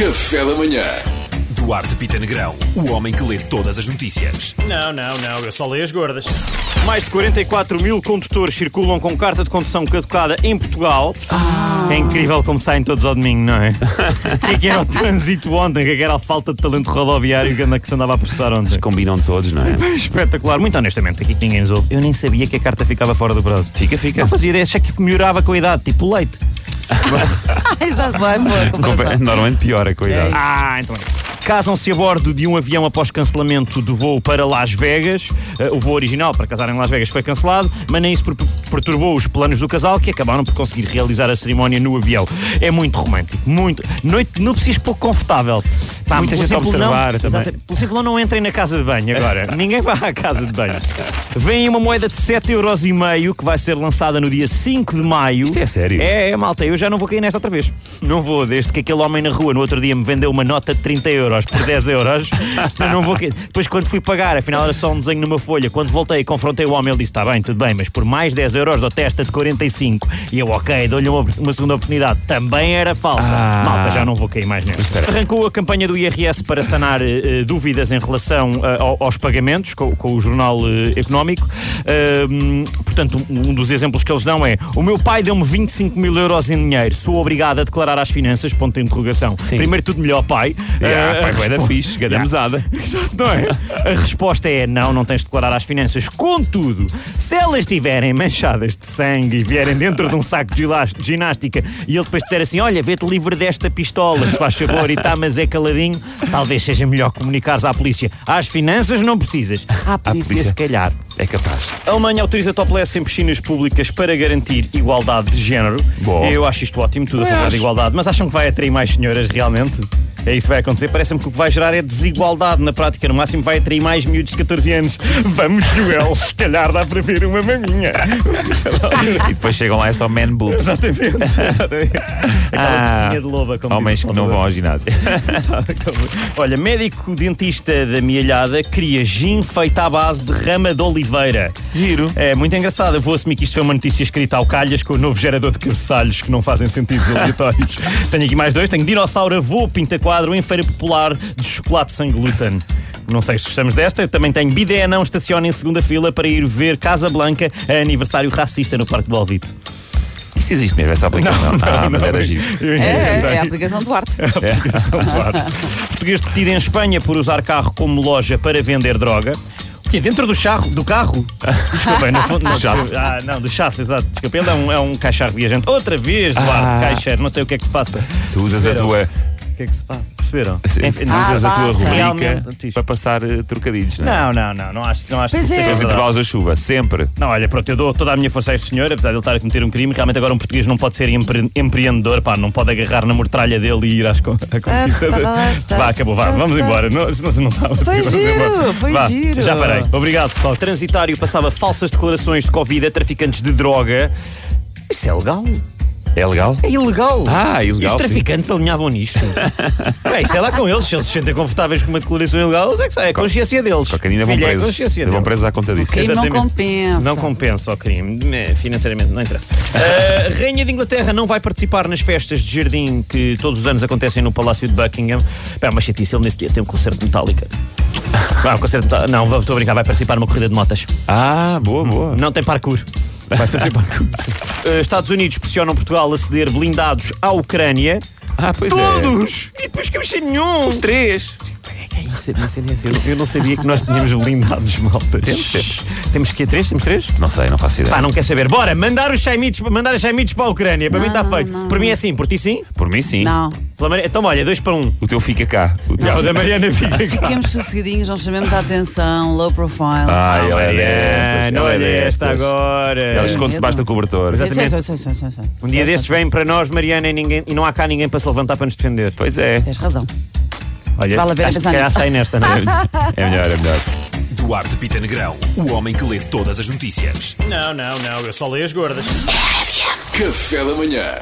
Café da manhã. Duarte Pita Negrão, o homem que lê todas as notícias. Não, não, não, eu só leio as gordas. Mais de 44 mil condutores circulam com carta de condução caducada em Portugal. É incrível como saem todos ao domingo, não é? O que é que era o trânsito ontem? O que é que era a falta de talento rodoviário que se andava a processar ontem? Combinam todos, não é? Espetacular, muito honestamente, aqui que ninguém nos ouve. Eu nem sabia que a carta ficava fora do prazo. Fica, fica. Não fazia ideia, achei que melhorava com a idade, tipo o leite. Exato, boa, boa. Normalmente piora com a idade. Ah, então é. Casam-se a bordo de um avião após cancelamento do voo para Las Vegas. Eh, o voo original para casar em Las Vegas foi cancelado, mas nem isso per- perturbou os planos do casal, que acabaram por conseguir realizar a cerimónia no avião. É muito romântico, muito. Noite núpcias pouco confortável. Pá, muita gente a observar não, também. Exato, não entrem na casa de banho agora. Ninguém vai à casa de banho. Vem uma moeda de 7,5€ que vai ser lançada no dia 5 de maio. Isto é sério? É, é, malta, eu já não vou cair nesta outra vez. Não vou, desde que aquele homem na rua no outro dia me vendeu uma nota de 30 euros por 10 euros, eu não vou. Depois, quando fui pagar, afinal era só um desenho numa folha. Quando voltei e confrontei o homem, ele disse: Está bem, tudo bem, mas por mais 10 euros dou testa de 45. E eu, ok, dou-lhe uma, uma segunda oportunidade. Também era falsa. Ah. Malta, já não vou cair mais nesta. Arrancou a campanha do IRS para sanar eh, dúvidas em relação ao- aos pagamentos com, com o Jornal eh, Económico. Portanto, um dos exemplos que eles dão é: O meu pai deu-me 25 mil euros em dinheiro, sou obrigado a declarar às finanças? Ponto de interrogação. Sim. Primeiro, tudo melhor, pai. Yeah, Ah, pai, a vai da fixe, ganda Yeah. mesada. não é? A resposta é não, não tens de declarar às finanças. Contudo, se elas estiverem manchadas de sangue e vierem dentro de um saco de ginástica e ele depois disser assim: Olha, vê-te livre desta pistola, se faz favor, e está, mas é caladinho, talvez seja melhor comunicares à polícia. Às finanças não precisas. À polícia, polícia. se calhar. É capaz. A Alemanha autoriza topless em piscinas públicas para garantir igualdade de género. Bom. Eu acho isto ótimo, tudo a favor de acho. igualdade. Mas acham que vai atrair mais senhoras realmente? É isso que vai acontecer? Parece-me que o que vai gerar é desigualdade na prática. No máximo vai atrair mais miúdos de 14 anos. Vamos, Joel, se calhar dá para ver uma maminha. E depois chegam lá é só man boobs. Exatamente. exatamente. Aquela Ah, de loba, como Homens que não vão ao ginásio. Olha, médico dentista da Mialhada cria gin feito à base de rama de oliveira. Giro. É muito engraçado. Eu vou assumir que isto foi uma notícia escrita ao calhas com o novo gerador de cabeçalhos que não fazem sentidos aleatórios. tenho aqui mais dois. Tenho dinossauro avô pinta quadro em feira popular de chocolate sem glúten. Não sei se gostamos desta. Eu também tenho bidé não estaciona em segunda fila para ir ver Casa Blanca a aniversário racista no Parque do Alvito. Isso existe mesmo, essa aplicação. ah, mas era giro. É, é, é a aplicação Duarte. Aplicação do ar. Português detido em Espanha por usar carro como loja para vender droga. O quê? Dentro do, charro, do carro? Desculpem, no fundo. Não, Chassi. Ah, não, do chassi, exato. Desculpa, ele é um, é um caixar viajante. Outra vez, Duarte, Ah. caixeiro. Não sei o que é que se passa. Tu usas a Perceberam? tua. O que é que se passa? Perceberam? Tu Enfim, usas a Ah, tua rubrica diz. para passar eh, trocadilhos, não é? Não, não, não. Não acho, não acho Pois que é. seja verdade. intervalos da chuva, sempre. Não, olha, pronto, eu dou toda a minha força a este senhor, apesar de ele estar a cometer um crime. Realmente agora um português não pode ser empre- empreendedor, pá, não pode agarrar na mortralha dele e ir às con- à conquista. tá, tá, tá, Vá, acabou, vá, vamos embora. Não, senão não estava Foi vamos giro, embora. foi Vá, giro. Já parei. Obrigado, pessoal. Transitário passava falsas declarações de Covid a traficantes de droga. Isso é legal? É legal? É ilegal. Ah, ilegal, E os sim. traficantes alinhavam nisto. Bem, sei lá com eles, se eles se sentem confortáveis com uma declaração ilegal, é que sei, é a consciência deles. Cocaína vão Filho, é a presos. consciência Vão deles. presos à conta disso. Crime não compensa. Não compensa o crime, eh, financeiramente, não interessa. A Rainha de Inglaterra não vai participar nas festas de jardim que todos os anos acontecem no Palácio de Buckingham. É uma chatice, ele nesse dia tem um concerto de Metallica. Vai, um concerto de Metallica. Não, vou- estou a brincar, vai participar numa corrida de motas. Ah, boa, boa. Não tem parkour. Vai fazer parkour. Eh, Estados Unidos pressionam Portugal a ceder blindados à Ucrânia. Ah, pois é. Todos! E depois que eu achei nenhum! Os três. É é cena é. Eu- Eu não sabia que nós tínhamos blindados, malta. Temos, temos. Temos que três? Temos três? Não sei, não faço ideia. Pá, não quer saber. Bora, mandar os chaimitos, mandar os chaimitos para a Ucrânia. Para mim está feito. não, por mim é assim, por ti sim? Por mim, sim. Não. Pela Maria- Então, olha, dois para um. O teu fica cá. O teu... O da Mariana fica cá. Fiquemos sossegadinhos, não chamemos a atenção, low profile. Ela é Mariana. Ela é olha esta destas. agora. Ela esconde-se debaixo do cobertor. Sei, sei, exatamente. sei, sei, sei, sei. Um dia destes vêm para nós, Mariana, e, ninguém, e não há cá ninguém para se levantar para nos defender. Pois é. Tens razão. Olha, Vale a pena acho que se sai nesta, não é? É melhor, é melhor. Duarte Pita Negrão, o homem que lê todas as notícias. Não, não, não, eu só leio as gordas. Café da manhã.